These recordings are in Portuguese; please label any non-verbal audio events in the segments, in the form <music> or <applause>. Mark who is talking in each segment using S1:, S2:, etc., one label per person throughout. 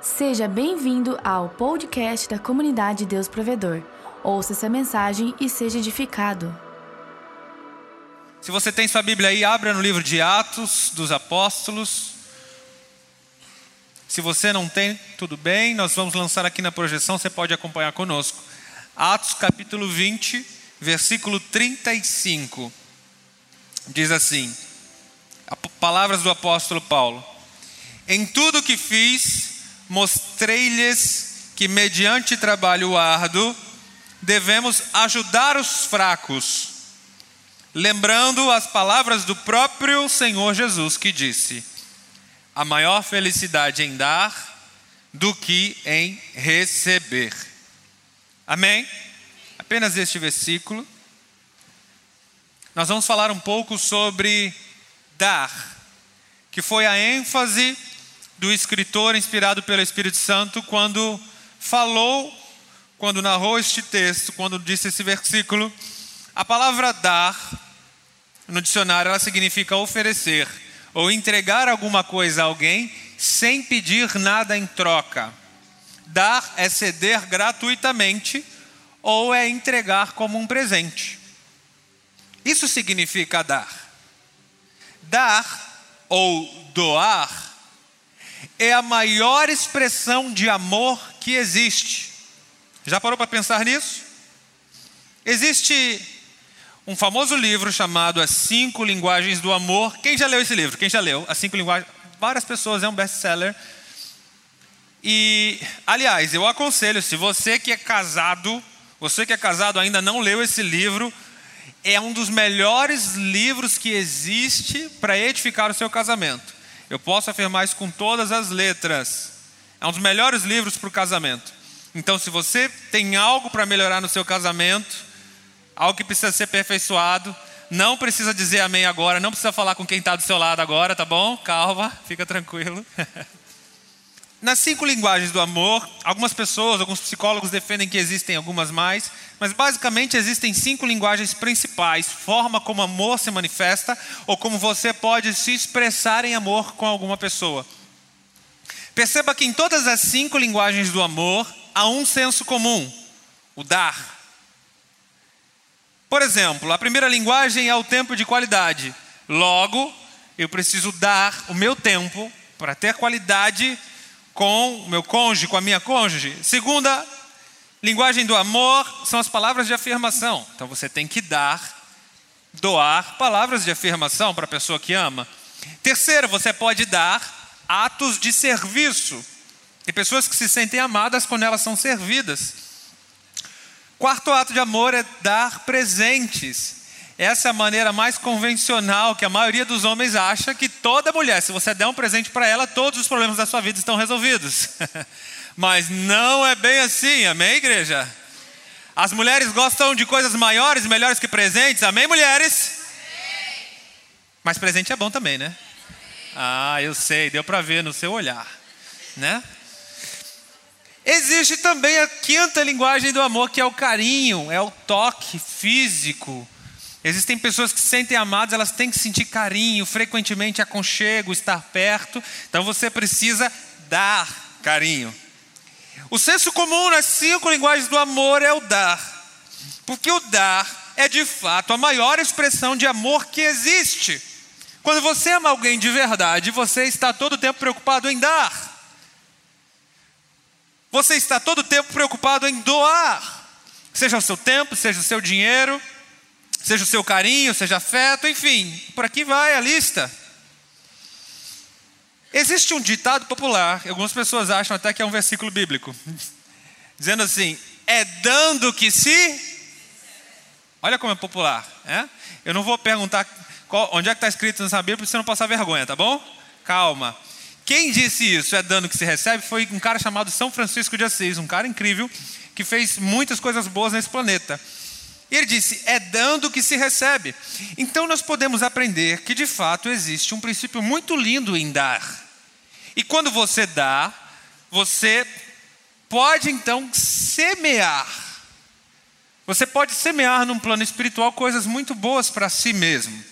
S1: Seja bem-vindo ao podcast da comunidade Deus Provedor. Ouça essa mensagem e seja edificado.
S2: Se você tem sua Bíblia aí, abra no livro de Atos dos Apóstolos. Se você não tem, tudo bem, nós vamos lançar aqui na projeção, você pode acompanhar conosco. Atos capítulo 20, versículo 35. Diz assim: Palavras do apóstolo Paulo. Em tudo que fiz, mostrei-lhes que, mediante trabalho árduo, devemos ajudar os fracos, lembrando as palavras do próprio Senhor Jesus que disse: a maior felicidade em dar do que em receber. Amém? Apenas este versículo. Nós vamos falar um pouco sobre dar, que foi a ênfase do escritor inspirado pelo Espírito Santo quando falou, quando narrou este texto, quando disse esse versículo. A palavra dar, no dicionário, ela significa oferecer ou entregar alguma coisa a alguém sem pedir nada em troca. Dar é ceder gratuitamente ou é entregar como um presente. Isso significa dar. Dar ou doar é a maior expressão de amor que existe. Já parou para pensar nisso? Existe um famoso livro chamado As Cinco Linguagens do Amor. Quem já leu esse livro? Quem já leu? As Cinco Linguagens. Várias pessoas, é um best-seller. E, aliás, eu aconselho, se você que é casado, você que é casado ainda não leu esse livro, é um dos melhores livros que existe para edificar o seu casamento. Eu posso afirmar isso com todas as letras. É um dos melhores livros para o casamento. Então, se você tem algo para melhorar no seu casamento, algo que precisa ser aperfeiçoado, não precisa dizer amém agora, não precisa falar com quem está do seu lado agora, tá bom? Calma, fica tranquilo. <laughs> Nas cinco linguagens do amor, algumas pessoas, alguns psicólogos defendem que existem algumas mais, mas basicamente existem cinco linguagens principais: forma como amor se manifesta ou como você pode se expressar em amor com alguma pessoa. Perceba que em todas as cinco linguagens do amor há um senso comum: o dar. Por exemplo, a primeira linguagem é o tempo de qualidade. Logo, eu preciso dar o meu tempo para ter qualidade com o meu cônjuge, com a minha cônjuge. Segunda, linguagem do amor são as palavras de afirmação. Então você tem que dar, doar palavras de afirmação para a pessoa que ama. Terceiro, você pode dar atos de serviço. Tem pessoas que se sentem amadas quando elas são servidas. Quarto ato de amor é dar presentes. Essa é a maneira mais convencional que a maioria dos homens acha que toda mulher, se você der um presente para ela, todos os problemas da sua vida estão resolvidos. <laughs> Mas não é bem assim, amém, igreja? As mulheres gostam de coisas maiores melhores que presentes, amém, mulheres? Mas presente é bom também, né? Ah, eu sei, deu para ver no seu olhar, né? Existe também a quinta linguagem do amor, que é o carinho, é o toque físico Existem pessoas que se sentem amadas, elas têm que sentir carinho, frequentemente aconchego, estar perto. Então você precisa dar carinho. O senso comum nas cinco linguagens do amor é o dar. Porque o dar é de fato a maior expressão de amor que existe. Quando você ama alguém de verdade, você está todo o tempo preocupado em dar. Você está todo o tempo preocupado em doar. Seja o seu tempo, seja o seu dinheiro seja o seu carinho, seja afeto, enfim, por aqui vai a lista. Existe um ditado popular, algumas pessoas acham até que é um versículo bíblico, <laughs> dizendo assim: é dando que se. Olha como é popular, é? Eu não vou perguntar qual, onde é que está escrito nessa Bíblia para você não passar vergonha, tá bom? Calma. Quem disse isso, é dando que se recebe, foi um cara chamado São Francisco de Assis, um cara incrível que fez muitas coisas boas nesse planeta. E ele disse: é dando que se recebe. Então nós podemos aprender que de fato existe um princípio muito lindo em dar. E quando você dá, você pode então semear. Você pode semear num plano espiritual coisas muito boas para si mesmo.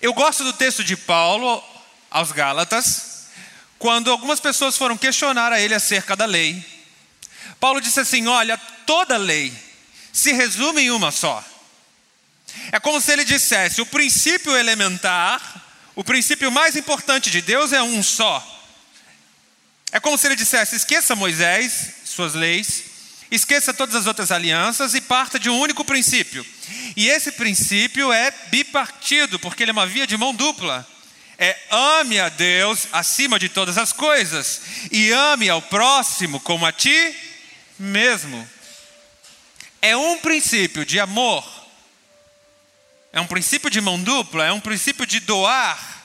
S2: Eu gosto do texto de Paulo aos Gálatas, quando algumas pessoas foram questionar a ele acerca da lei, Paulo disse assim: Olha, toda lei se resume em uma só. É como se ele dissesse: o princípio elementar, o princípio mais importante de Deus é um só. É como se ele dissesse: esqueça Moisés, suas leis, esqueça todas as outras alianças e parta de um único princípio. E esse princípio é bipartido, porque ele é uma via de mão dupla. É ame a Deus acima de todas as coisas e ame ao próximo como a ti mesmo. É um princípio de amor é um princípio de mão dupla, é um princípio de doar.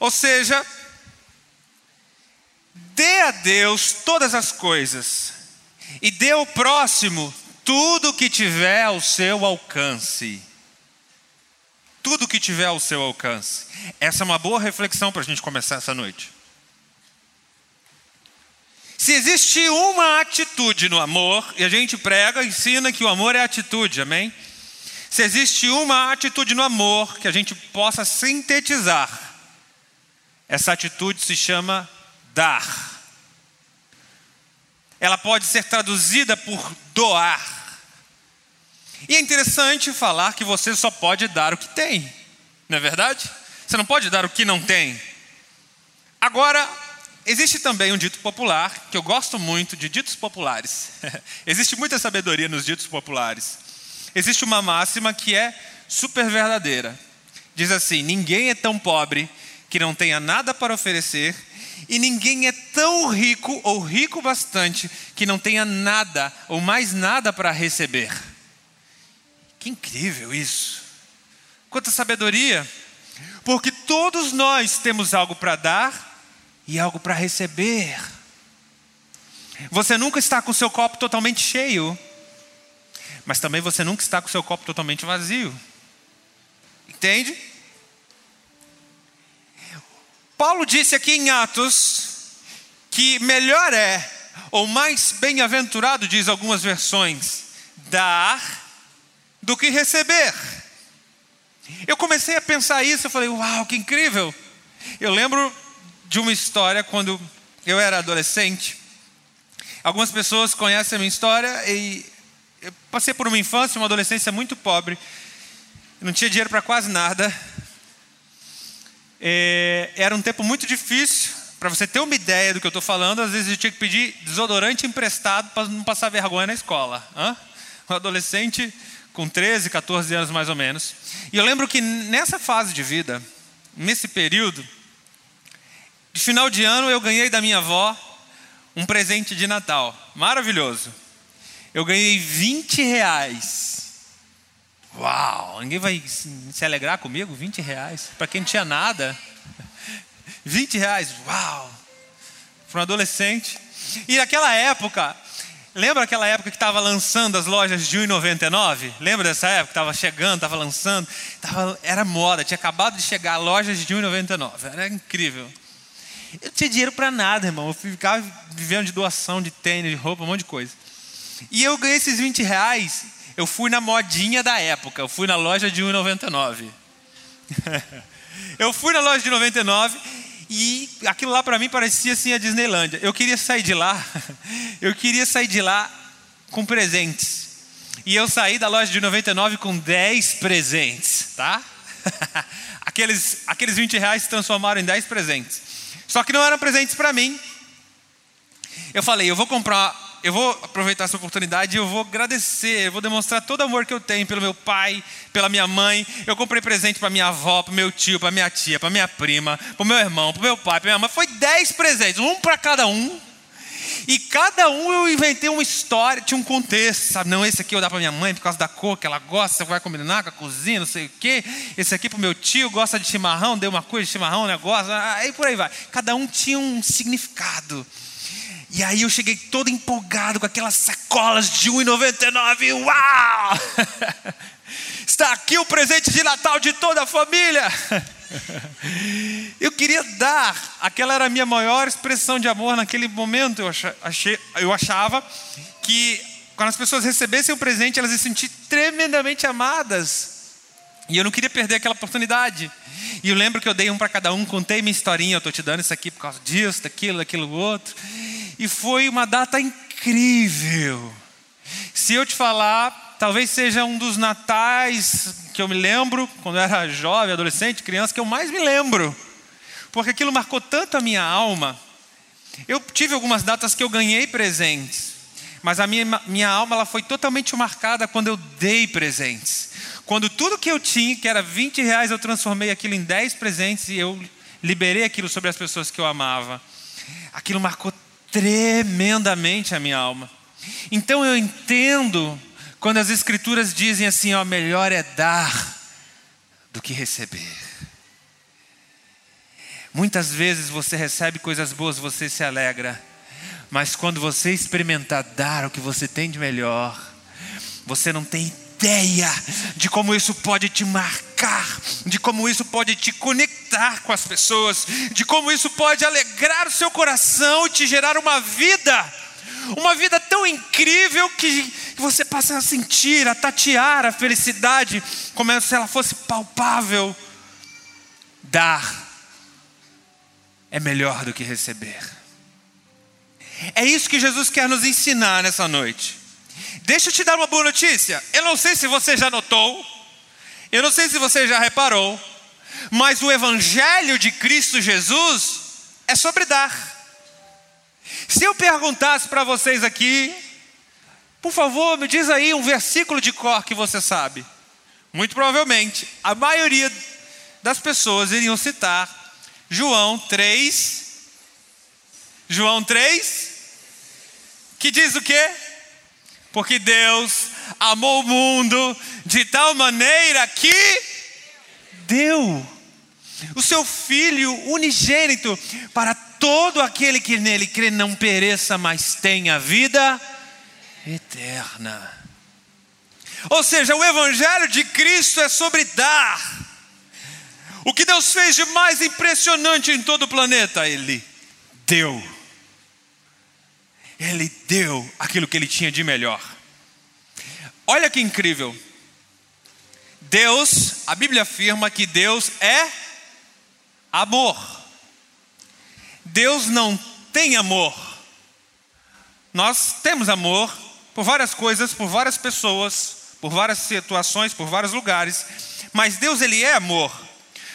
S2: Ou seja, dê a Deus todas as coisas e dê ao próximo tudo que tiver ao seu alcance. Tudo que tiver ao seu alcance. Essa é uma boa reflexão para a gente começar essa noite. Se existe uma atitude no amor, e a gente prega, ensina que o amor é atitude, amém? Se existe uma atitude no amor que a gente possa sintetizar, essa atitude se chama dar. Ela pode ser traduzida por doar. E é interessante falar que você só pode dar o que tem, não é verdade? Você não pode dar o que não tem. Agora, existe também um dito popular, que eu gosto muito de ditos populares. <laughs> existe muita sabedoria nos ditos populares. Existe uma máxima que é super verdadeira. Diz assim: ninguém é tão pobre que não tenha nada para oferecer, e ninguém é tão rico ou rico bastante que não tenha nada ou mais nada para receber. Que incrível isso! Quanta sabedoria! Porque todos nós temos algo para dar e algo para receber. Você nunca está com seu copo totalmente cheio mas também você nunca está com o seu copo totalmente vazio. Entende? Paulo disse aqui em Atos que melhor é, ou mais bem-aventurado, diz algumas versões, dar do que receber. Eu comecei a pensar isso, eu falei, uau, que incrível. Eu lembro de uma história quando eu era adolescente. Algumas pessoas conhecem a minha história e eu passei por uma infância, uma adolescência muito pobre, não tinha dinheiro para quase nada. É, era um tempo muito difícil. Para você ter uma ideia do que eu estou falando, às vezes eu tinha que pedir desodorante emprestado para não passar vergonha na escola. Hã? Um adolescente com 13, 14 anos mais ou menos. E eu lembro que nessa fase de vida, nesse período, de final de ano eu ganhei da minha avó um presente de Natal. Maravilhoso eu ganhei 20 reais. Uau, ninguém vai se alegrar comigo? 20 reais. Para quem não tinha nada. <laughs> 20 reais, uau. Para um adolescente. E naquela época, lembra aquela época que estava lançando as lojas de 1,99? Lembra dessa época? Estava chegando, estava lançando. Tava, era moda, tinha acabado de chegar lojas de 1,99. Era incrível. Eu não tinha dinheiro para nada, irmão. Eu ficava vivendo de doação, de tênis, de roupa, um monte de coisa. E eu ganhei esses 20 reais. Eu fui na modinha da época. Eu fui na loja de 1,99. <laughs> eu fui na loja de 99 e aquilo lá para mim parecia assim a Disneylândia. Eu queria sair de lá. <laughs> Eu queria sair de lá com presentes. E eu saí da loja de 99 com 10 presentes, tá? <laughs> aqueles, aqueles 20 reais se transformaram em 10 presentes. Só que não eram presentes para mim. Eu falei, eu vou comprar eu vou aproveitar essa oportunidade eu vou agradecer, eu vou demonstrar todo o amor que eu tenho pelo meu pai, pela minha mãe. Eu comprei presente para minha avó, para meu tio, para minha tia, para minha prima, para meu irmão, para meu pai, para minha mãe. Foi dez presentes, um para cada um. E cada um eu inventei uma história, tinha um contexto, sabe? Não, esse aqui eu dar para minha mãe por causa da cor que ela gosta, vai combinar com a cozinha, não sei o quê. Esse aqui para o meu tio, gosta de chimarrão, deu uma coisa de chimarrão, negócio, aí por aí vai. Cada um tinha um significado. E aí eu cheguei todo empolgado com aquelas sacolas de 1,99. Uau! <laughs> Está aqui o presente de Natal de toda a família. <laughs> <laughs> Eu queria dar, aquela era a minha maior expressão de amor naquele momento. Eu, achei, eu achava que quando as pessoas recebessem o presente, elas se sentiam tremendamente amadas. E eu não queria perder aquela oportunidade. E eu lembro que eu dei um para cada um, contei minha historinha, eu estou te dando isso aqui por causa disso, daquilo, daquilo outro. E foi uma data incrível. Se eu te falar, talvez seja um dos natais que eu me lembro, quando eu era jovem, adolescente, criança, que eu mais me lembro. Porque aquilo marcou tanto a minha alma. Eu tive algumas datas que eu ganhei presentes, mas a minha, minha alma ela foi totalmente marcada quando eu dei presentes. Quando tudo que eu tinha, que era 20 reais, eu transformei aquilo em 10 presentes e eu liberei aquilo sobre as pessoas que eu amava. Aquilo marcou tremendamente a minha alma. Então eu entendo quando as escrituras dizem assim, ó, melhor é dar do que receber. Muitas vezes você recebe coisas boas, você se alegra, mas quando você experimentar dar o que você tem de melhor, você não tem ideia de como isso pode te marcar, de como isso pode te conectar com as pessoas, de como isso pode alegrar o seu coração e te gerar uma vida, uma vida tão incrível que você passa a sentir, a tatear a felicidade como se ela fosse palpável. Dar é melhor do que receber. É isso que Jesus quer nos ensinar nessa noite. Deixa eu te dar uma boa notícia. Eu não sei se você já notou, eu não sei se você já reparou, mas o Evangelho de Cristo Jesus é sobre dar. Se eu perguntasse para vocês aqui, por favor, me diz aí um versículo de cor que você sabe. Muito provavelmente, a maioria das pessoas iriam citar João 3. João 3, que diz o quê? Porque Deus amou o mundo de tal maneira que deu o seu Filho unigênito para todo aquele que nele crê não pereça, mas tenha vida eterna. Ou seja, o Evangelho de Cristo é sobre dar. O que Deus fez de mais impressionante em todo o planeta? Ele deu. Ele deu aquilo que ele tinha de melhor. Olha que incrível. Deus, a Bíblia afirma que Deus é amor. Deus não tem amor. Nós temos amor por várias coisas, por várias pessoas, por várias situações, por vários lugares, mas Deus ele é amor.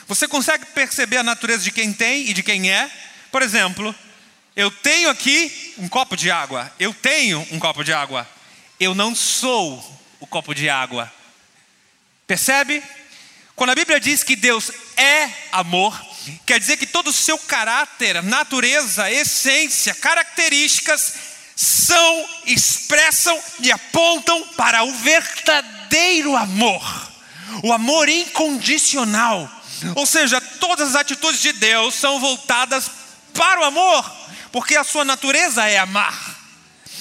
S2: Você consegue perceber a natureza de quem tem e de quem é? Por exemplo, eu tenho aqui um copo de água. Eu tenho um copo de água. Eu não sou o copo de água. Percebe? Quando a Bíblia diz que Deus é amor, quer dizer que todo o seu caráter, natureza, essência, características são, expressam e apontam para o verdadeiro amor, o amor incondicional. Ou seja, todas as atitudes de Deus são voltadas para o amor porque a sua natureza é amar.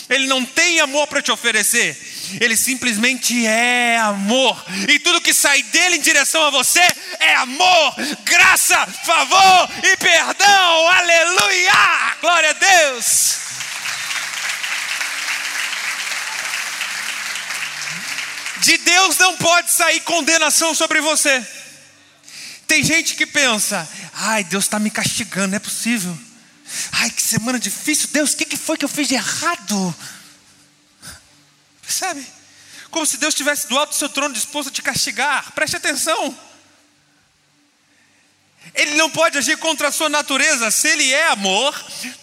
S2: Ele não tem amor para te oferecer, ele simplesmente é amor, e tudo que sai dele em direção a você é amor, graça, favor e perdão. Aleluia! Glória a Deus. De Deus não pode sair condenação sobre você. Tem gente que pensa: ai, Deus está me castigando, não é possível. Ai, que semana difícil. Deus, o que, que foi que eu fiz de errado? Percebe? Como se Deus estivesse do alto do seu trono disposto a te castigar. Preste atenção. Ele não pode agir contra a sua natureza. Se ele é amor,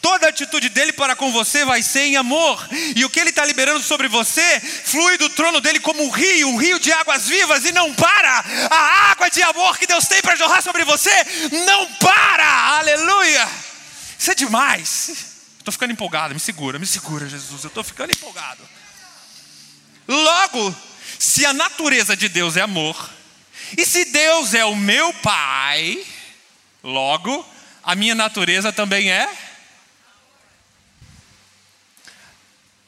S2: toda atitude dele para com você vai ser em amor. E o que ele está liberando sobre você flui do trono dele como um rio, um rio de águas vivas e não para. A água de amor que Deus tem para jorrar sobre você não para. Aleluia. Isso é demais. Estou ficando empolgado, me segura, me segura, Jesus. Eu estou ficando empolgado. Logo, se a natureza de Deus é amor, e se Deus é o meu Pai, logo, a minha natureza também é.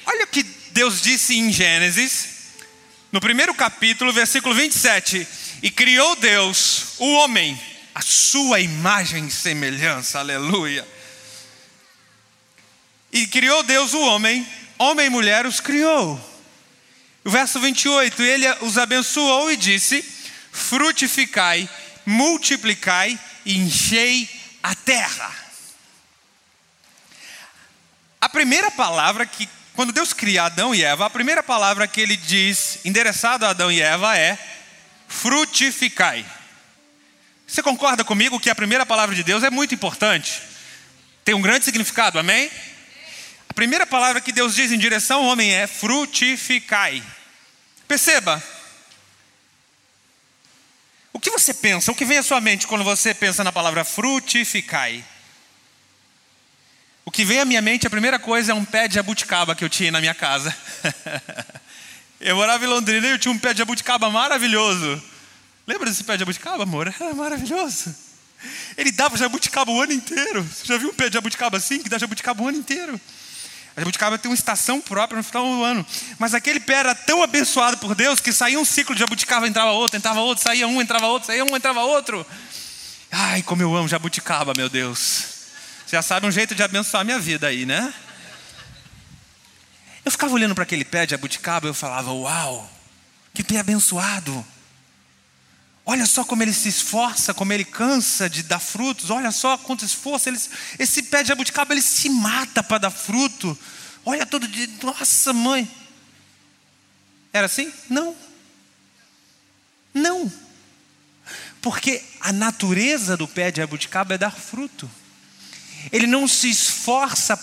S2: Olha o que Deus disse em Gênesis, no primeiro capítulo, versículo 27. E criou Deus o homem, a sua imagem e semelhança, aleluia. E criou Deus o homem, homem e mulher os criou. O verso 28, ele os abençoou e disse: frutificai, multiplicai e enchei a terra. A primeira palavra que, quando Deus cria Adão e Eva, a primeira palavra que ele diz, endereçado a Adão e Eva, é frutificai. Você concorda comigo que a primeira palavra de Deus é muito importante? Tem um grande significado, amém? A primeira palavra que Deus diz em direção ao homem é frutificai. Perceba. O que você pensa? O que vem à sua mente quando você pensa na palavra frutificai? O que vem à minha mente, a primeira coisa é um pé de jabuticaba que eu tinha na minha casa. <laughs> eu morava em Londrina e eu tinha um pé de jabuticaba maravilhoso. Lembra desse pé de jabuticaba, amor? <laughs> Era maravilhoso. Ele dava jabuticaba o ano inteiro. Você já viu um pé de jabuticaba assim, que dá jabuticaba o ano inteiro? A jabuticaba tem uma estação própria no final do ano. Mas aquele pé era tão abençoado por Deus que saía um ciclo de jabuticaba, entrava outro, entrava outro, saía um, entrava outro, saía um, entrava outro. Ai, como eu amo jabuticaba, meu Deus. Você já sabe um jeito de abençoar a minha vida aí, né? Eu ficava olhando para aquele pé de jabuticaba e eu falava, uau, que pé abençoado. Olha só como ele se esforça, como ele cansa de dar frutos. Olha só quanto esforço. Ele, esse pé de jabuticaba ele se mata para dar fruto. Olha todo dia. Nossa, mãe. Era assim? Não. Não. Porque a natureza do pé de jabuticaba é dar fruto. Ele não se esforça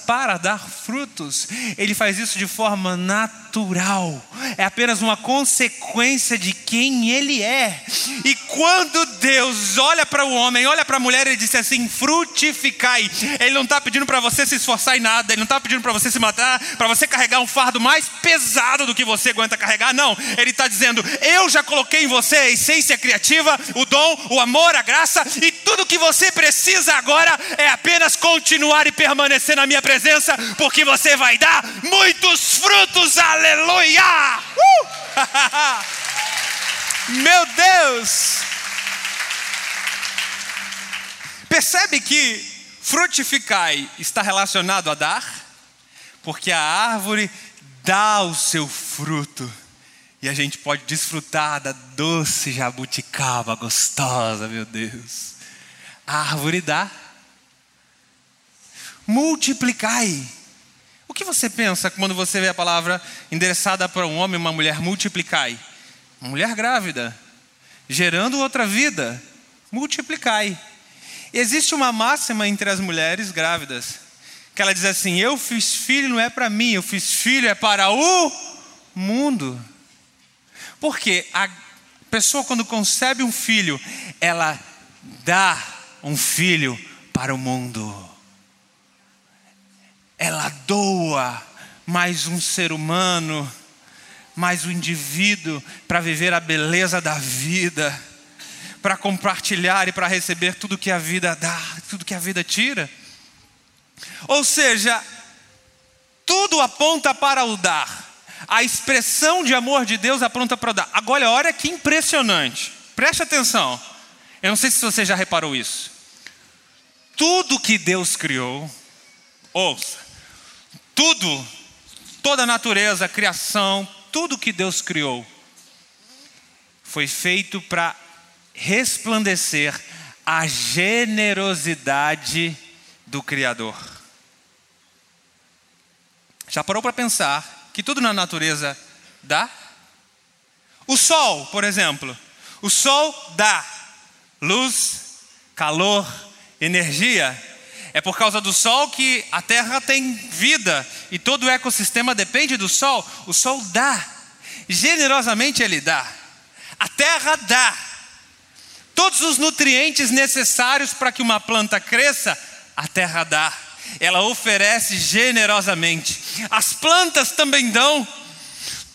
S2: para dar frutos, ele faz isso de forma natural, é apenas uma consequência de quem ele é. E quando Deus olha para o homem, olha para a mulher, ele diz assim: frutificai. Ele não está pedindo para você se esforçar em nada, ele não está pedindo para você se matar, para você carregar um fardo mais pesado do que você aguenta carregar, não. Ele está dizendo: eu já coloquei em você a essência criativa, o dom, o amor, a graça, e tudo que você precisa agora é apenas continuar e permanecer na minha presença, porque você vai dar muitos frutos, aleluia! Uh! <laughs> Meu Deus! Percebe que frutificai está relacionado a dar? Porque a árvore dá o seu fruto. E a gente pode desfrutar da doce jabuticaba gostosa, meu Deus. A árvore dá multiplicai. O que você pensa quando você vê a palavra endereçada para um homem e uma mulher, multiplicai? Uma mulher grávida, gerando outra vida, multiplicai. Existe uma máxima entre as mulheres grávidas, que ela diz assim: Eu fiz filho não é para mim, eu fiz filho é para o mundo. Porque a pessoa, quando concebe um filho, ela dá um filho para o mundo ela doa mais um ser humano, mais um indivíduo para viver a beleza da vida, para compartilhar e para receber tudo que a vida dá, tudo que a vida tira. Ou seja, tudo aponta para o dar. A expressão de amor de Deus aponta para o dar. Agora, olha que impressionante. Preste atenção. Eu não sei se você já reparou isso. Tudo que Deus criou, ouça, tudo, toda a natureza, a criação, tudo que Deus criou, foi feito para resplandecer a generosidade do Criador. Já parou para pensar que tudo na natureza dá? O sol, por exemplo, o sol dá luz, calor, energia. É por causa do sol que a terra tem vida e todo o ecossistema depende do sol. O sol dá, generosamente ele dá. A terra dá todos os nutrientes necessários para que uma planta cresça. A terra dá, ela oferece generosamente. As plantas também dão.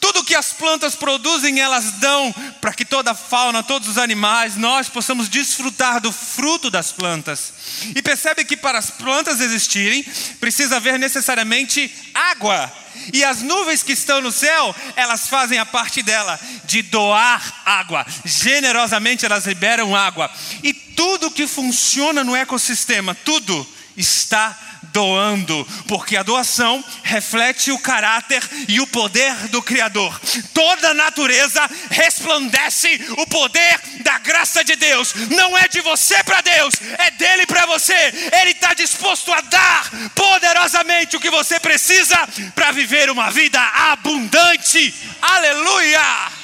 S2: Tudo que as plantas produzem, elas dão para que toda a fauna, todos os animais, nós possamos desfrutar do fruto das plantas. E percebe que para as plantas existirem, precisa haver necessariamente água. E as nuvens que estão no céu, elas fazem a parte dela, de doar água. Generosamente elas liberam água. E tudo que funciona no ecossistema, tudo está doando, porque a doação reflete o caráter e o poder do Criador. Toda a natureza resplandece o poder da graça de Deus. Não é de você para Deus, é dele para você. Ele está disposto a dar poderosamente o que você precisa para viver uma vida abundante. Aleluia!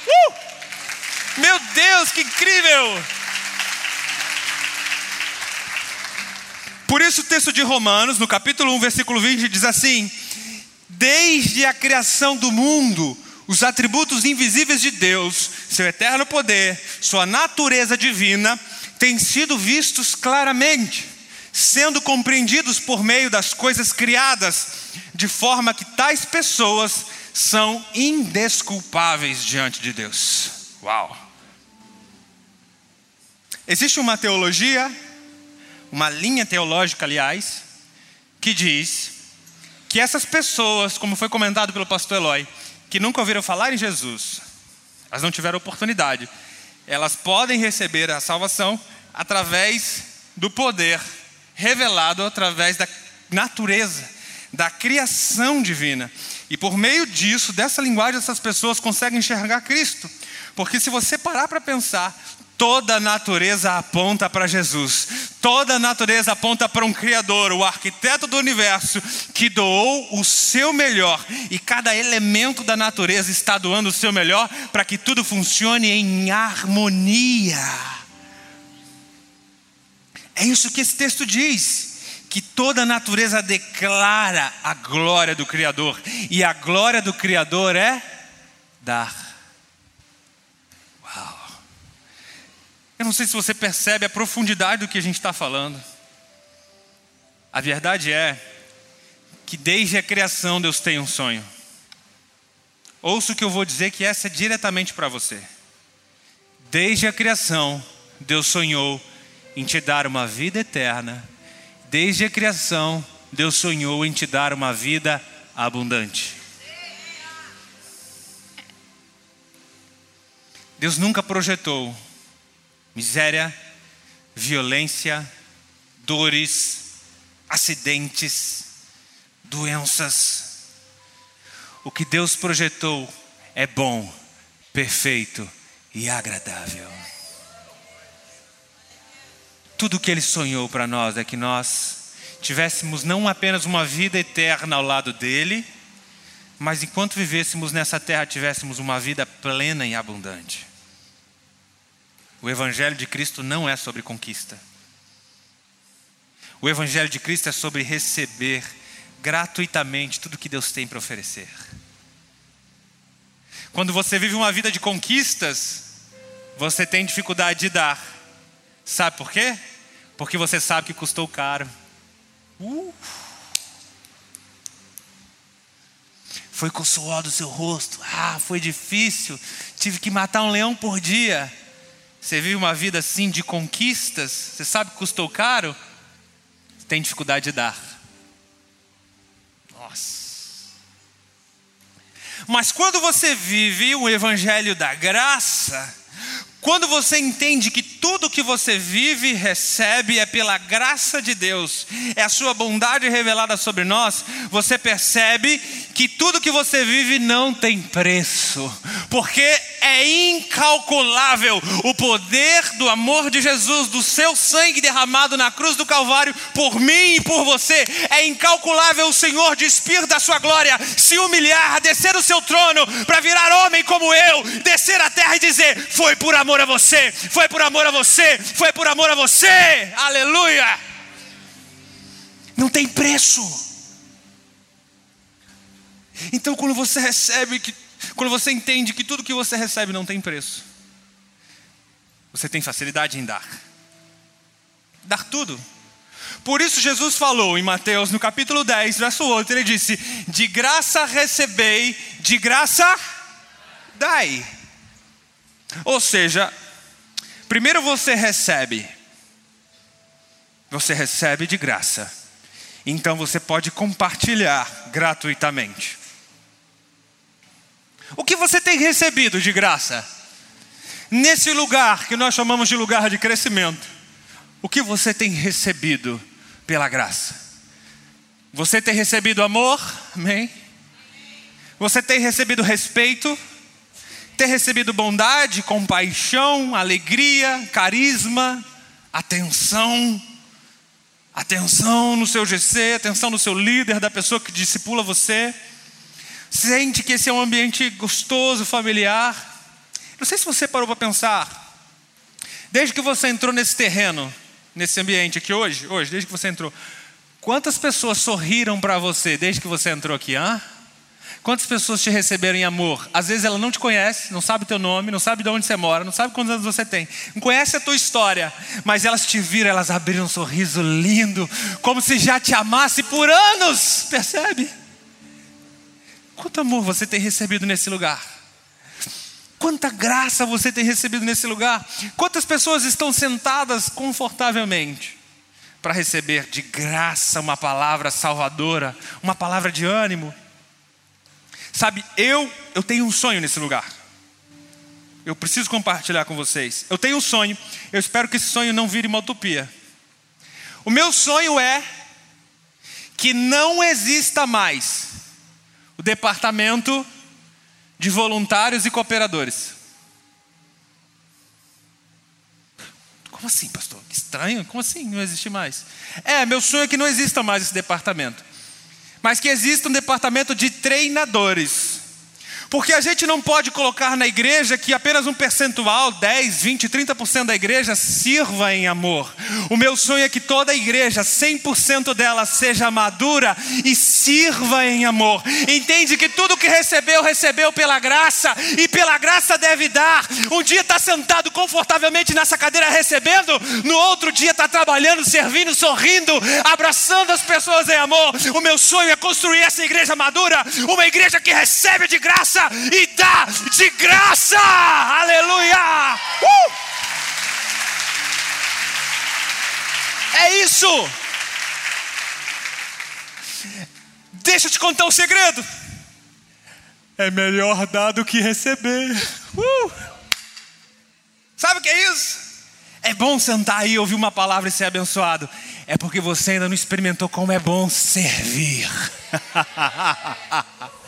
S2: Uh! Meu Deus, que incrível! Por isso o texto de Romanos, no capítulo 1, versículo 20, diz assim: Desde a criação do mundo, os atributos invisíveis de Deus, seu eterno poder, sua natureza divina, têm sido vistos claramente, sendo compreendidos por meio das coisas criadas, de forma que tais pessoas são indesculpáveis diante de Deus. Uau! Existe uma teologia uma linha teológica, aliás, que diz que essas pessoas, como foi comentado pelo pastor Eloy, que nunca ouviram falar em Jesus, elas não tiveram oportunidade, elas podem receber a salvação através do poder revelado através da natureza, da criação divina. E por meio disso, dessa linguagem, essas pessoas conseguem enxergar Cristo. Porque se você parar para pensar, Toda a natureza aponta para Jesus, toda a natureza aponta para um Criador, o arquiteto do universo, que doou o seu melhor, e cada elemento da natureza está doando o seu melhor para que tudo funcione em harmonia. É isso que esse texto diz que toda a natureza declara a glória do Criador, e a glória do Criador é dar. Eu não sei se você percebe a profundidade do que a gente está falando. A verdade é que desde a criação Deus tem um sonho. Ouça o que eu vou dizer, que essa é diretamente para você. Desde a criação, Deus sonhou em te dar uma vida eterna. Desde a criação, Deus sonhou em te dar uma vida abundante. Deus nunca projetou miséria, violência, dores, acidentes, doenças. O que Deus projetou é bom, perfeito e agradável. Tudo o que Ele sonhou para nós é que nós tivéssemos não apenas uma vida eterna ao lado dele, mas enquanto vivêssemos nessa terra, tivéssemos uma vida plena e abundante. O Evangelho de Cristo não é sobre conquista. O Evangelho de Cristo é sobre receber gratuitamente tudo que Deus tem para oferecer. Quando você vive uma vida de conquistas, você tem dificuldade de dar. Sabe por quê? Porque você sabe que custou caro. Uh. Foi com o suor do seu rosto. Ah, foi difícil. Tive que matar um leão por dia. Você vive uma vida assim de conquistas, você sabe que custou caro, tem dificuldade de dar. Nossa. Mas quando você vive o evangelho da graça, quando você entende que tudo que você vive e recebe é pela graça de Deus, é a sua bondade revelada sobre nós, você percebe que tudo que você vive não tem preço, porque é incalculável o poder do amor de Jesus, do seu sangue derramado na cruz do Calvário por mim e por você. É incalculável o Senhor despir da sua glória, se humilhar, descer o seu trono para virar homem como eu, descer a terra e dizer: Foi por amor a você, foi por amor a você, foi por amor a você. Aleluia! Não tem preço. Então, quando você recebe, que, quando você entende que tudo que você recebe não tem preço, você tem facilidade em dar. Dar tudo. Por isso, Jesus falou em Mateus, no capítulo 10, verso 8, ele disse: De graça recebei, de graça dai. Ou seja, primeiro você recebe, você recebe de graça, então você pode compartilhar gratuitamente. O que você tem recebido de graça? Nesse lugar que nós chamamos de lugar de crescimento, o que você tem recebido pela graça? Você tem recebido amor? Amém? Você tem recebido respeito? Tem recebido bondade, compaixão, alegria, carisma, atenção? Atenção no seu GC, atenção no seu líder, da pessoa que discipula você. Sente que esse é um ambiente gostoso, familiar. Não sei se você parou para pensar. Desde que você entrou nesse terreno, nesse ambiente aqui hoje, hoje, desde que você entrou, quantas pessoas sorriram para você desde que você entrou aqui, hã? Quantas pessoas te receberam em amor? Às vezes ela não te conhece, não sabe teu nome, não sabe de onde você mora, não sabe quantos anos você tem, não conhece a tua história, mas elas te viram, elas abriram um sorriso lindo, como se já te amasse por anos, percebe? Quanto amor você tem recebido nesse lugar? Quanta graça você tem recebido nesse lugar? Quantas pessoas estão sentadas confortavelmente para receber de graça uma palavra salvadora, uma palavra de ânimo? Sabe, eu eu tenho um sonho nesse lugar. Eu preciso compartilhar com vocês. Eu tenho um sonho. Eu espero que esse sonho não vire uma utopia. O meu sonho é que não exista mais o departamento de voluntários e cooperadores. Como assim, pastor? Estranho? Como assim não existe mais? É, meu sonho é que não exista mais esse departamento mas que exista um departamento de treinadores. Porque a gente não pode colocar na igreja que apenas um percentual, 10, 20, 30% da igreja sirva em amor. O meu sonho é que toda a igreja, 100% dela seja madura e sirva em amor. Entende que tudo que recebeu, recebeu pela graça e pela graça deve dar. Um dia está sentado confortavelmente nessa cadeira recebendo, no outro dia está trabalhando, servindo, sorrindo, abraçando as pessoas em amor. O meu sonho é construir essa igreja madura, uma igreja que recebe de graça graça e dá de graça. Aleluia! Uh! É isso. Deixa eu te contar um segredo. É melhor dar do que receber. Uh! Sabe o que é isso? É bom sentar aí e ouvir uma palavra e ser abençoado. É porque você ainda não experimentou como é bom servir. <laughs>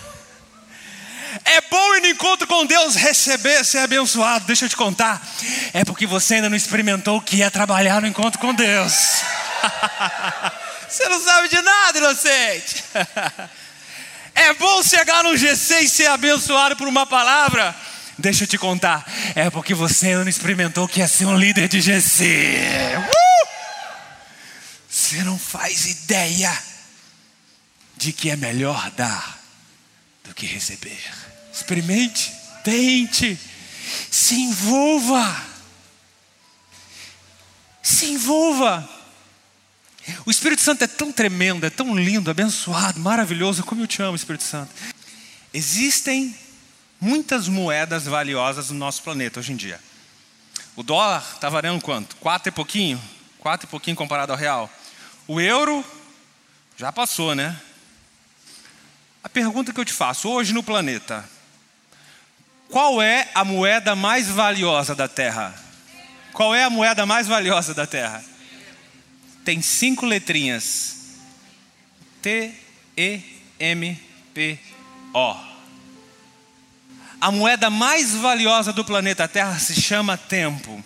S2: É bom ir no encontro com Deus, receber, ser abençoado. Deixa eu te contar. É porque você ainda não experimentou o que é trabalhar no encontro com Deus. <laughs> você não sabe de nada, inocente. <laughs> É bom chegar no GC e ser abençoado por uma palavra. Deixa eu te contar. É porque você ainda não experimentou o que é ser um líder de GC. Uh! Você não faz ideia de que é melhor dar do que receber. Experimente, tente, se envolva. Se envolva. O Espírito Santo é tão tremendo, é tão lindo, abençoado, maravilhoso, como eu te amo, Espírito Santo. Existem muitas moedas valiosas no nosso planeta hoje em dia. O dólar está variando quanto? Quatro e pouquinho? Quatro e pouquinho comparado ao real. O euro já passou, né? A pergunta que eu te faço, hoje no planeta, qual é a moeda mais valiosa da terra? Qual é a moeda mais valiosa da terra? Tem cinco letrinhas: T, E, M, P, O. A moeda mais valiosa do planeta Terra se chama tempo.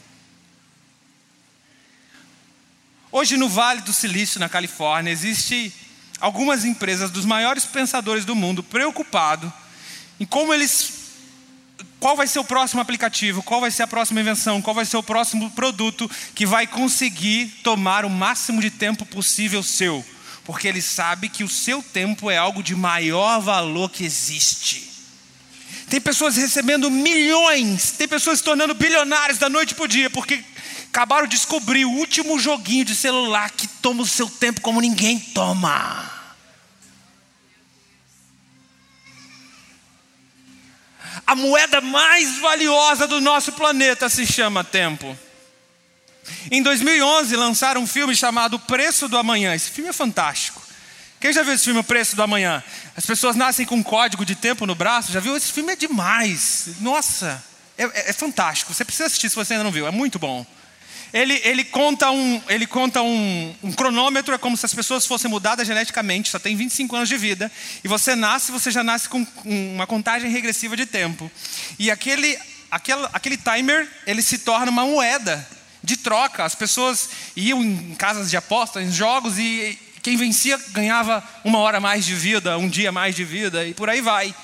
S2: Hoje no Vale do Silício, na Califórnia, existe algumas empresas dos maiores pensadores do mundo preocupados em como eles qual vai ser o próximo aplicativo, qual vai ser a próxima invenção, qual vai ser o próximo produto que vai conseguir tomar o máximo de tempo possível seu, porque ele sabe que o seu tempo é algo de maior valor que existe. Tem pessoas recebendo milhões, tem pessoas se tornando bilionários da noite para o dia, porque acabaram de descobrir o último joguinho de celular que toma o seu tempo como ninguém toma. A moeda mais valiosa do nosso planeta se chama tempo. Em 2011 lançaram um filme chamado Preço do Amanhã. Esse filme é fantástico. Quem já viu esse filme O Preço do Amanhã? As pessoas nascem com um código de tempo no braço. Já viu? Esse filme é demais. Nossa, é, é, é fantástico. Você precisa assistir se você ainda não viu. É muito bom. Ele, ele conta, um, ele conta um, um cronômetro, é como se as pessoas fossem mudadas geneticamente, só tem 25 anos de vida, e você nasce, você já nasce com uma contagem regressiva de tempo. E aquele, aquele, aquele timer, ele se torna uma moeda de troca. As pessoas iam em casas de apostas, em jogos, e quem vencia ganhava uma hora mais de vida, um dia mais de vida, e por aí vai.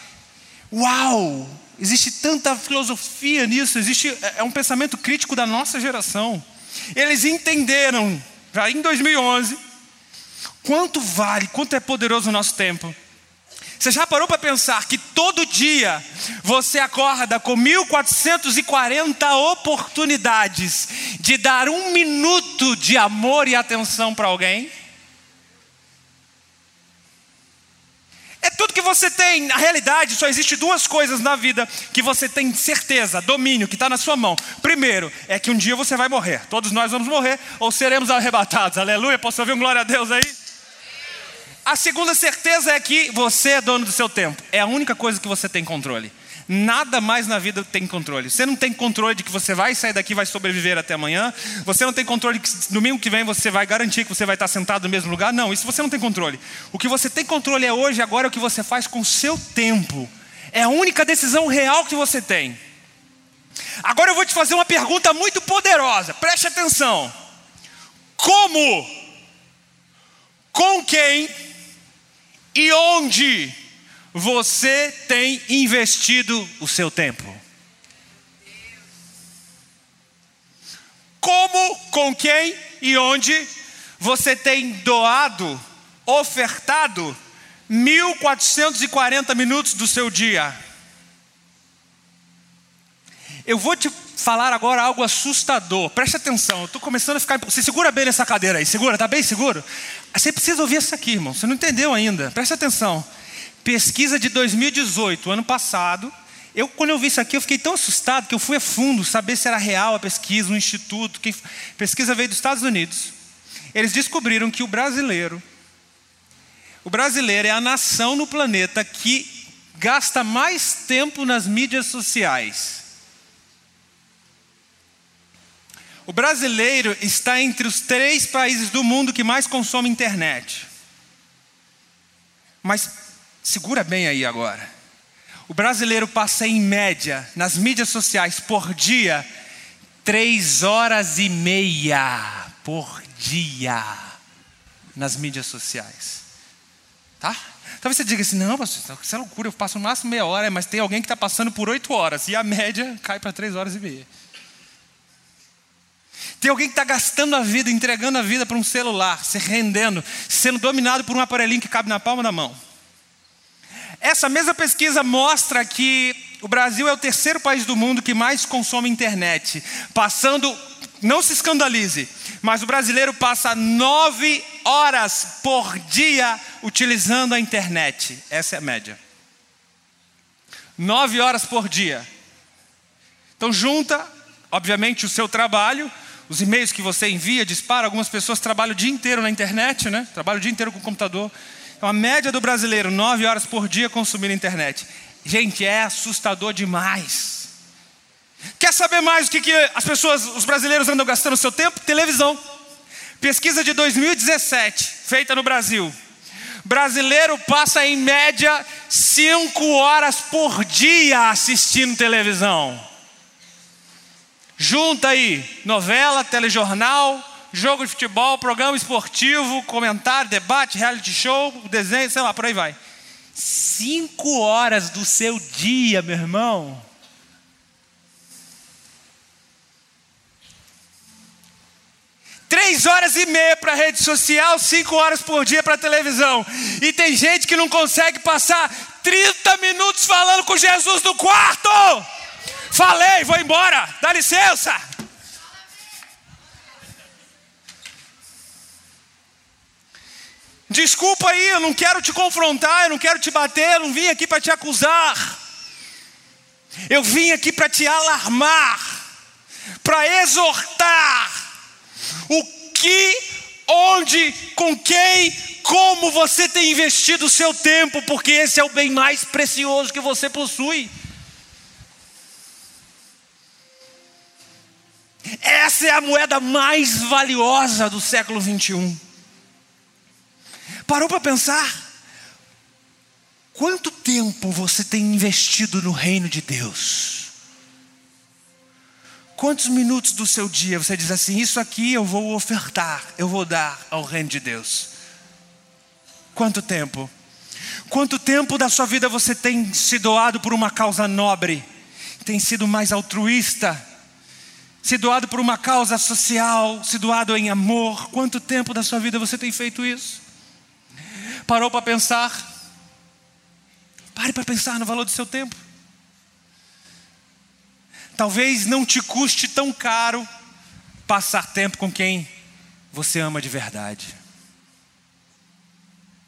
S2: Uau! Existe tanta filosofia nisso, existe é, é um pensamento crítico da nossa geração. Eles entenderam, já em 2011, quanto vale, quanto é poderoso o nosso tempo. Você já parou para pensar que todo dia você acorda com 1440 oportunidades de dar um minuto de amor e atenção para alguém? É tudo que você tem. Na realidade, só existe duas coisas na vida que você tem certeza, domínio, que está na sua mão. Primeiro, é que um dia você vai morrer. Todos nós vamos morrer ou seremos arrebatados. Aleluia. Posso ouvir um glória a Deus aí? A segunda certeza é que você é dono do seu tempo. É a única coisa que você tem controle. Nada mais na vida tem controle. Você não tem controle de que você vai sair daqui e vai sobreviver até amanhã. Você não tem controle de que domingo que vem você vai garantir que você vai estar sentado no mesmo lugar. Não, isso você não tem controle. O que você tem controle é hoje, agora, é o que você faz com o seu tempo. É a única decisão real que você tem. Agora eu vou te fazer uma pergunta muito poderosa. Preste atenção. Como? Com quem? E onde você tem investido o seu tempo? Como, com quem e onde você tem doado, ofertado 1440 minutos do seu dia? Eu vou te falar agora algo assustador. Preste atenção, eu estou começando a ficar. Você segura bem nessa cadeira aí, segura, tá bem seguro? Você precisa ouvir isso aqui, irmão. Você não entendeu ainda. Preste atenção. Pesquisa de 2018, ano passado. Eu, quando eu vi isso aqui, eu fiquei tão assustado que eu fui a fundo saber se era real a pesquisa, um instituto. Quem... Pesquisa veio dos Estados Unidos. Eles descobriram que o brasileiro, o brasileiro é a nação no planeta que gasta mais tempo nas mídias sociais. O brasileiro está entre os três países do mundo que mais consomem internet. Mas Segura bem aí agora. O brasileiro passa em média nas mídias sociais por dia três horas e meia por dia nas mídias sociais. Tá? Talvez você diga assim, não, pastor, isso é loucura, eu passo no máximo meia hora, mas tem alguém que está passando por oito horas e a média cai para três horas e meia. Tem alguém que está gastando a vida, entregando a vida para um celular, se rendendo, sendo dominado por um aparelhinho que cabe na palma da mão. Essa mesma pesquisa mostra que o Brasil é o terceiro país do mundo que mais consome internet, passando, não se escandalize, mas o brasileiro passa nove horas por dia utilizando a internet. Essa é a média. Nove horas por dia. Então junta, obviamente, o seu trabalho, os e-mails que você envia, dispara. Algumas pessoas trabalham o dia inteiro na internet, né? Trabalham o dia inteiro com o computador. Então, a média do brasileiro, nove horas por dia consumindo internet. Gente, é assustador demais. Quer saber mais o que, que as pessoas, os brasileiros andam gastando seu tempo? Televisão. Pesquisa de 2017, feita no Brasil. Brasileiro passa em média cinco horas por dia assistindo televisão. Junta aí novela, telejornal, jogo de futebol, programa esportivo, comentário, debate, reality show, desenho, sei lá, por aí vai. Cinco horas do seu dia, meu irmão. Três horas e meia para rede social, cinco horas por dia para televisão. E tem gente que não consegue passar 30 minutos falando com Jesus no quarto. Falei, vou embora, dá licença. Desculpa aí, eu não quero te confrontar, eu não quero te bater, eu não vim aqui para te acusar. Eu vim aqui para te alarmar, para exortar. O que, onde, com quem, como você tem investido o seu tempo, porque esse é o bem mais precioso que você possui. Essa é a moeda mais valiosa do século 21. Parou para pensar? Quanto tempo você tem investido no reino de Deus? Quantos minutos do seu dia você diz assim: Isso aqui eu vou ofertar, eu vou dar ao reino de Deus? Quanto tempo? Quanto tempo da sua vida você tem se doado por uma causa nobre? Tem sido mais altruísta? Se doado por uma causa social? Se doado em amor? Quanto tempo da sua vida você tem feito isso? Parou para pensar? Pare para pensar no valor do seu tempo. Talvez não te custe tão caro passar tempo com quem você ama de verdade.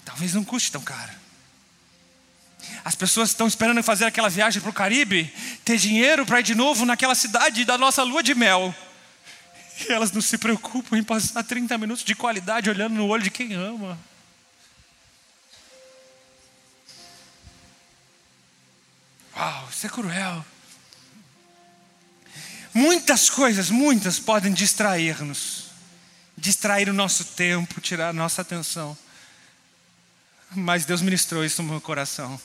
S2: Talvez não custe tão caro. As pessoas estão esperando fazer aquela viagem para o Caribe, ter dinheiro para ir de novo naquela cidade da nossa lua de mel. E elas não se preocupam em passar 30 minutos de qualidade olhando no olho de quem ama. Uau, isso é cruel. Muitas coisas, muitas podem distrair-nos, distrair o nosso tempo, tirar a nossa atenção. Mas Deus ministrou isso no meu coração.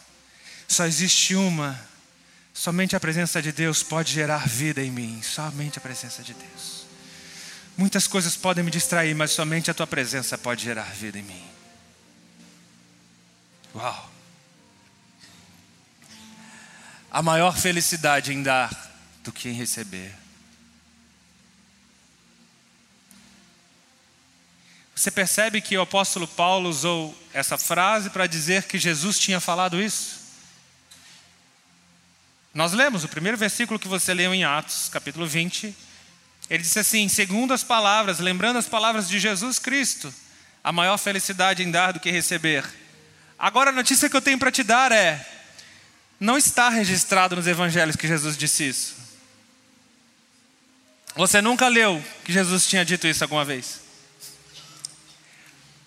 S2: Só existe uma, somente a presença de Deus pode gerar vida em mim, somente a presença de Deus. Muitas coisas podem me distrair, mas somente a tua presença pode gerar vida em mim. Uau! A maior felicidade em dar do que em receber. Você percebe que o apóstolo Paulo usou essa frase para dizer que Jesus tinha falado isso? Nós lemos o primeiro versículo que você leu em Atos, capítulo 20. Ele disse assim: segundo as palavras, lembrando as palavras de Jesus Cristo, a maior felicidade em dar do que receber. Agora a notícia que eu tenho para te dar é: não está registrado nos evangelhos que Jesus disse isso. Você nunca leu que Jesus tinha dito isso alguma vez.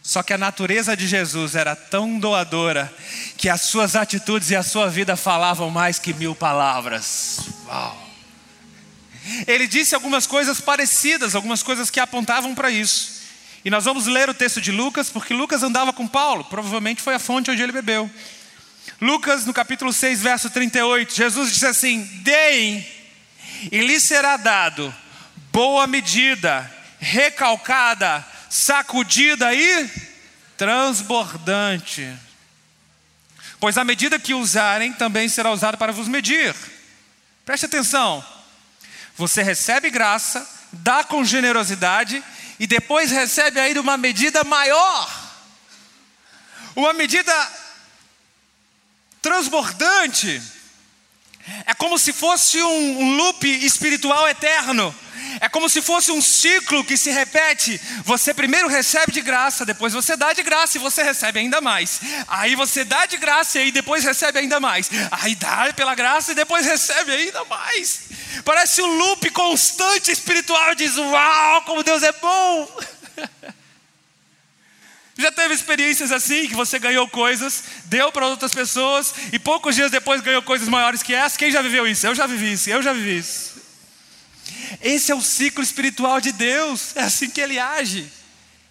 S2: Só que a natureza de Jesus era tão doadora que as suas atitudes e a sua vida falavam mais que mil palavras. Uau! Ele disse algumas coisas parecidas, algumas coisas que apontavam para isso. E nós vamos ler o texto de Lucas, porque Lucas andava com Paulo, provavelmente foi a fonte onde ele bebeu. Lucas, no capítulo 6, verso 38, Jesus disse assim: Deem, e lhe será dado boa medida, recalcada, sacudida e transbordante. Pois a medida que usarem também será usada para vos medir. Preste atenção. Você recebe graça, dá com generosidade e depois recebe ainda uma medida maior. Uma medida transbordante. É como se fosse um, loop espiritual eterno. É como se fosse um ciclo que se repete. Você primeiro recebe de graça, depois você dá de graça e você recebe ainda mais. Aí você dá de graça e depois recebe ainda mais. Aí dá pela graça e depois recebe ainda mais. Parece um loop constante espiritual. Diz: Uau, como Deus é bom! <laughs> Já teve experiências assim, que você ganhou coisas, deu para outras pessoas e poucos dias depois ganhou coisas maiores que essa? Quem já viveu isso? Eu já vivi isso, eu já vivi isso. Esse é o ciclo espiritual de Deus, é assim que ele age.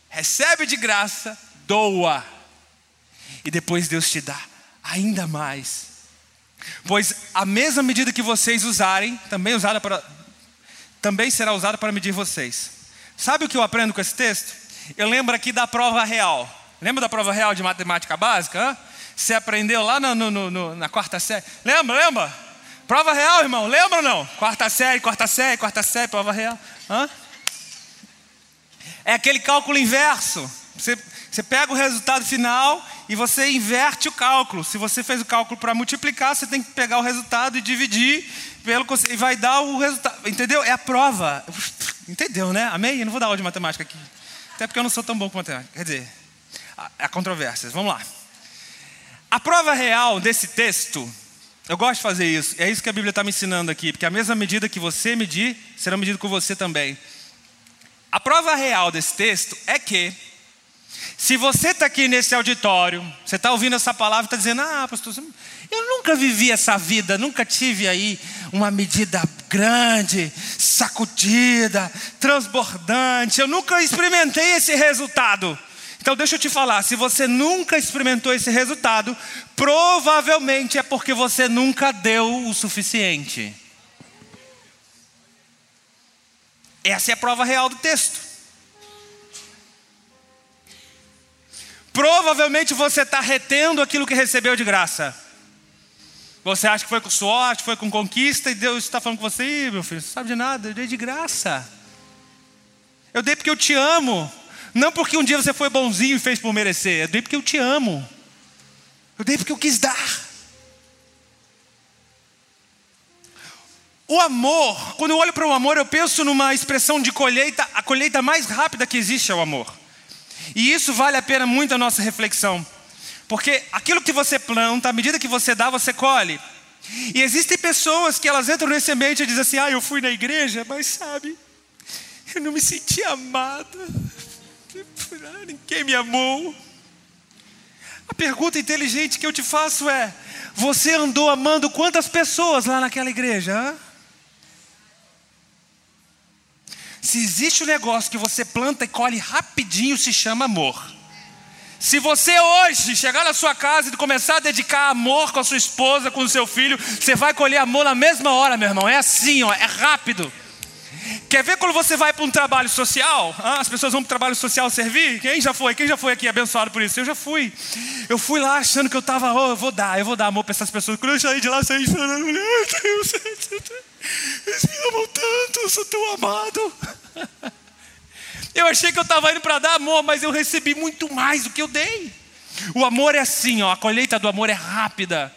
S2: Recebe de graça, doa, e depois Deus te dá ainda mais. Pois a mesma medida que vocês usarem, também usada também será usada para medir vocês. Sabe o que eu aprendo com esse texto? Eu lembro aqui da prova real. Lembra da prova real de matemática básica? Você aprendeu lá no, no, no, na quarta série. Lembra, lembra? Prova real, irmão. Lembra ou não? Quarta série, quarta série, quarta série, prova real. Hã? É aquele cálculo inverso. Você, você pega o resultado final e você inverte o cálculo. Se você fez o cálculo para multiplicar, você tem que pegar o resultado e dividir pelo e vai dar o resultado. Entendeu? É a prova. Entendeu, né? Amém? Eu não vou dar aula de matemática aqui. Até porque eu não sou tão bom com matemática. Quer dizer, há controvérsias. Vamos lá. A prova real desse texto, eu gosto de fazer isso. É isso que a Bíblia está me ensinando aqui. Porque a mesma medida que você medir, será medida com você também. A prova real desse texto é que Se você está aqui nesse auditório, você está ouvindo essa palavra e está dizendo: Ah, pastor, eu nunca vivi essa vida, nunca tive aí uma medida grande, sacudida, transbordante, eu nunca experimentei esse resultado. Então deixa eu te falar, se você nunca experimentou esse resultado, provavelmente é porque você nunca deu o suficiente. Essa é a prova real do texto. Provavelmente você está retendo aquilo que recebeu de graça. Você acha que foi com que foi com conquista, e Deus está falando com você, Ih, meu filho, você não sabe de nada, eu dei de graça. Eu dei porque eu te amo. Não porque um dia você foi bonzinho e fez por merecer. Eu dei porque eu te amo. Eu dei porque eu quis dar. O amor, quando eu olho para o amor, eu penso numa expressão de colheita, a colheita mais rápida que existe é o amor. E isso vale a pena muito a nossa reflexão. Porque aquilo que você planta, à medida que você dá, você colhe. E existem pessoas que elas entram nesse ambiente e dizem assim: Ah, eu fui na igreja, mas sabe, eu não me senti amada. Ninguém me amou. A pergunta inteligente que eu te faço é: Você andou amando quantas pessoas lá naquela igreja? Se existe um negócio que você planta e colhe rapidinho, se chama amor. Se você hoje chegar na sua casa e começar a dedicar amor com a sua esposa, com o seu filho, você vai colher amor na mesma hora, meu irmão. É assim, ó, é rápido. Quer ver quando você vai para um trabalho social? Ah, as pessoas vão para o trabalho social servir? Quem já foi? Quem já foi aqui abençoado por isso? Eu já fui. Eu fui lá achando que eu estava, oh, eu vou dar, eu vou dar amor para essas pessoas. Quando eu saí de lá, eu saí chorando. Meu eles me amam tanto, eu sou tão amado. <laughs> Eu achei que eu estava indo para dar amor, mas eu recebi muito mais do que eu dei. O amor é assim, ó, a colheita do amor é rápida.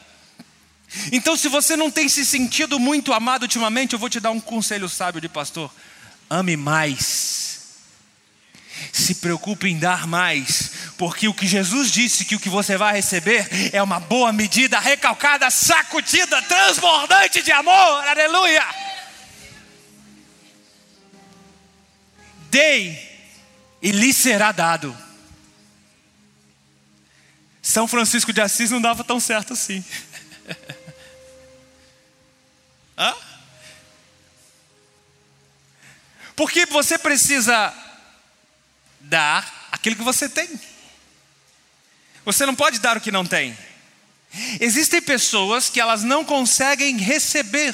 S2: Então, se você não tem se sentido muito amado ultimamente, eu vou te dar um conselho sábio de pastor: ame mais. Se preocupe em dar mais, porque o que Jesus disse que o que você vai receber é uma boa medida, recalcada, sacudida, transbordante de amor. Aleluia! Dei e lhe será dado. São Francisco de Assis não dava tão certo assim. <laughs> Hã? Porque você precisa dar aquilo que você tem. Você não pode dar o que não tem. Existem pessoas que elas não conseguem receber.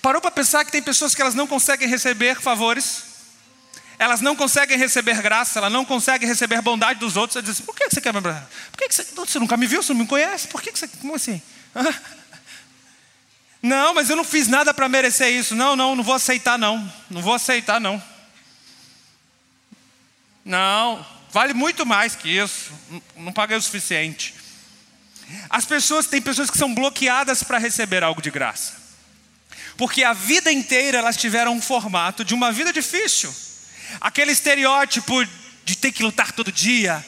S2: Parou para pensar que tem pessoas que elas não conseguem receber favores? Elas não conseguem receber graça, elas não conseguem receber bondade dos outros. Elas dizem, por que você quer me Por que você, você nunca me viu, você não me conhece? Por que você. Como assim? <laughs> Não, mas eu não fiz nada para merecer isso. Não, não, não vou aceitar, não. Não vou aceitar, não. Não, vale muito mais que isso. Não paguei o suficiente. As pessoas, tem pessoas que são bloqueadas para receber algo de graça. Porque a vida inteira elas tiveram um formato de uma vida difícil. Aquele estereótipo de ter que lutar todo dia,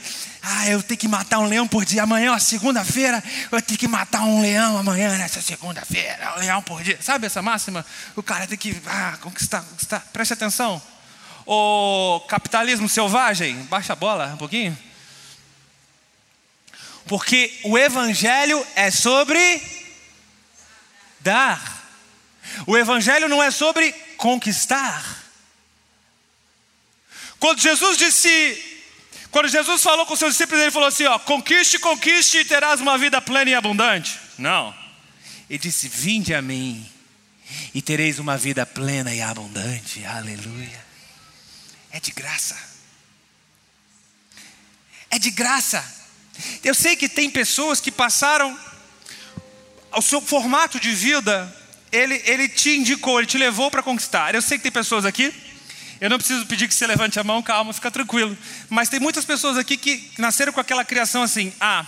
S2: ah, eu tenho que matar um leão por dia. Amanhã, ó, segunda-feira, eu tenho que matar um leão amanhã, nessa segunda-feira, um leão por dia. Sabe essa máxima? O cara tem que ah, conquistar, conquistar. Preste atenção. O capitalismo selvagem, baixa a bola um pouquinho. Porque o evangelho é sobre dar. O evangelho não é sobre conquistar. Quando Jesus disse quando Jesus falou com seus discípulos, ele falou assim: ó, conquiste, conquiste e terás uma vida plena e abundante. Não. Ele disse: Vinde a mim e tereis uma vida plena e abundante. Aleluia. É de graça. É de graça. Eu sei que tem pessoas que passaram o seu formato de vida, ele, ele te indicou, ele te levou para conquistar. Eu sei que tem pessoas aqui eu não preciso pedir que você levante a mão, calma, fica tranquilo. Mas tem muitas pessoas aqui que nasceram com aquela criação assim: ah,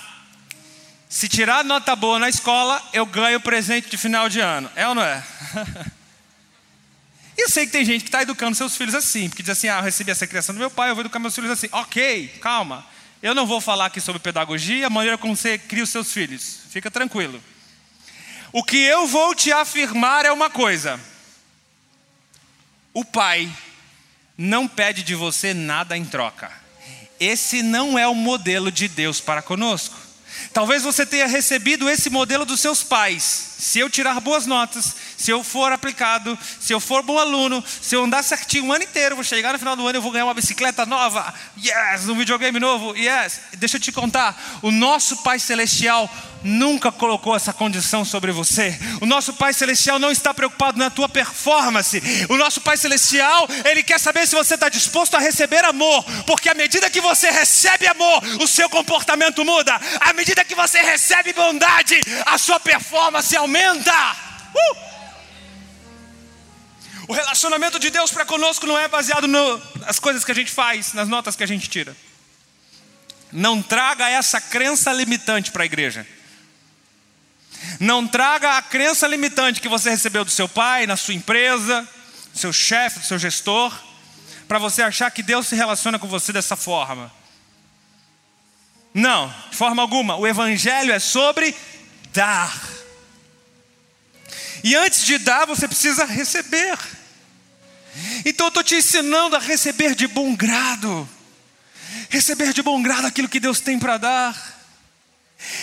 S2: se tirar nota boa na escola, eu ganho presente de final de ano. É ou não é? <laughs> Eu sei que tem gente que está educando seus filhos assim, porque diz assim: ah, eu recebi essa criação do meu pai, eu vou educar meus filhos assim. Ok, calma. Eu não vou falar aqui sobre pedagogia, a maneira como você cria os seus filhos. Fica tranquilo. O que eu vou te afirmar é uma coisa: o pai não pede de você nada em troca. esse não é o modelo de Deus para conosco. Talvez você tenha recebido esse modelo dos seus pais. Se eu tirar boas notas, se eu for aplicado, se eu for bom aluno, se eu andar certinho o ano inteiro, vou chegar no final do ano e vou ganhar uma bicicleta nova. Yes, um videogame novo. Yes. Deixa eu te contar, o nosso Pai celestial nunca colocou essa condição sobre você. O nosso Pai Celestial não está preocupado na tua performance. O nosso Pai Celestial, Ele quer saber se você está disposto a receber amor, porque à medida que você recebe amor, o seu comportamento muda. À medida que você recebe bondade, a sua performance aumenta. Uh! O relacionamento de Deus para conosco não é baseado nas coisas que a gente faz, nas notas que a gente tira. Não traga essa crença limitante para a igreja. Não traga a crença limitante que você recebeu do seu pai, na sua empresa, do seu chefe, do seu gestor, para você achar que Deus se relaciona com você dessa forma. Não, de forma alguma. O Evangelho é sobre dar. E antes de dar, você precisa receber. Então eu estou te ensinando a receber de bom grado. Receber de bom grado aquilo que Deus tem para dar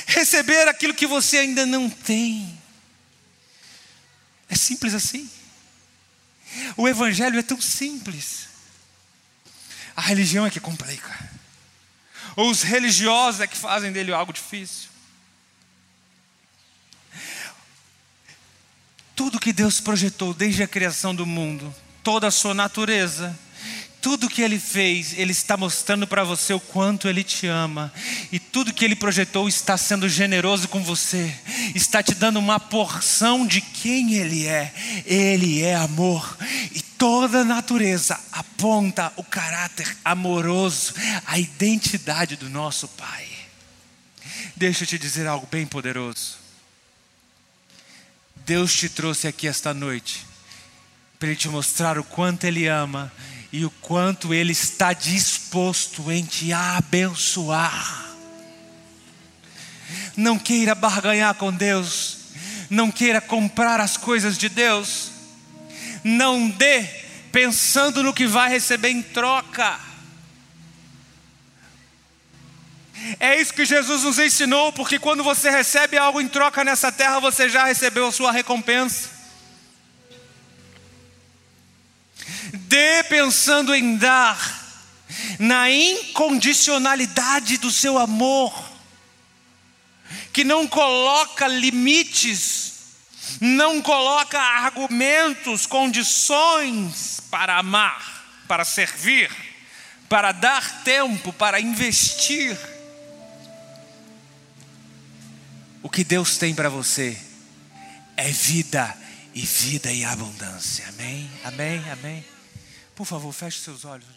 S2: receber aquilo que você ainda não tem. É simples assim. O Evangelho é tão simples. A religião é que complica. Ou os religiosos é que fazem dele algo difícil. Tudo que Deus projetou desde a criação do mundo, toda a sua natureza, tudo que ele fez, ele está mostrando para você o quanto ele te ama. E tudo que ele projetou está sendo generoso com você, está te dando uma porção de quem ele é. Ele é amor. E toda a natureza aponta o caráter amoroso, a identidade do nosso Pai. Deixa eu te dizer algo bem poderoso. Deus te trouxe aqui esta noite para Ele te mostrar o quanto Ele ama e o quanto Ele está disposto em te abençoar. Não queira barganhar com Deus, não queira comprar as coisas de Deus, não dê pensando no que vai receber em troca. É isso que Jesus nos ensinou, porque quando você recebe algo em troca nessa terra, você já recebeu a sua recompensa. Dê pensando em dar, na incondicionalidade do seu amor, que não coloca limites, não coloca argumentos, condições para amar, para servir, para dar tempo, para investir. O que Deus tem para você é vida e vida em abundância. Amém? Amém? Amém? Por favor, feche seus olhos.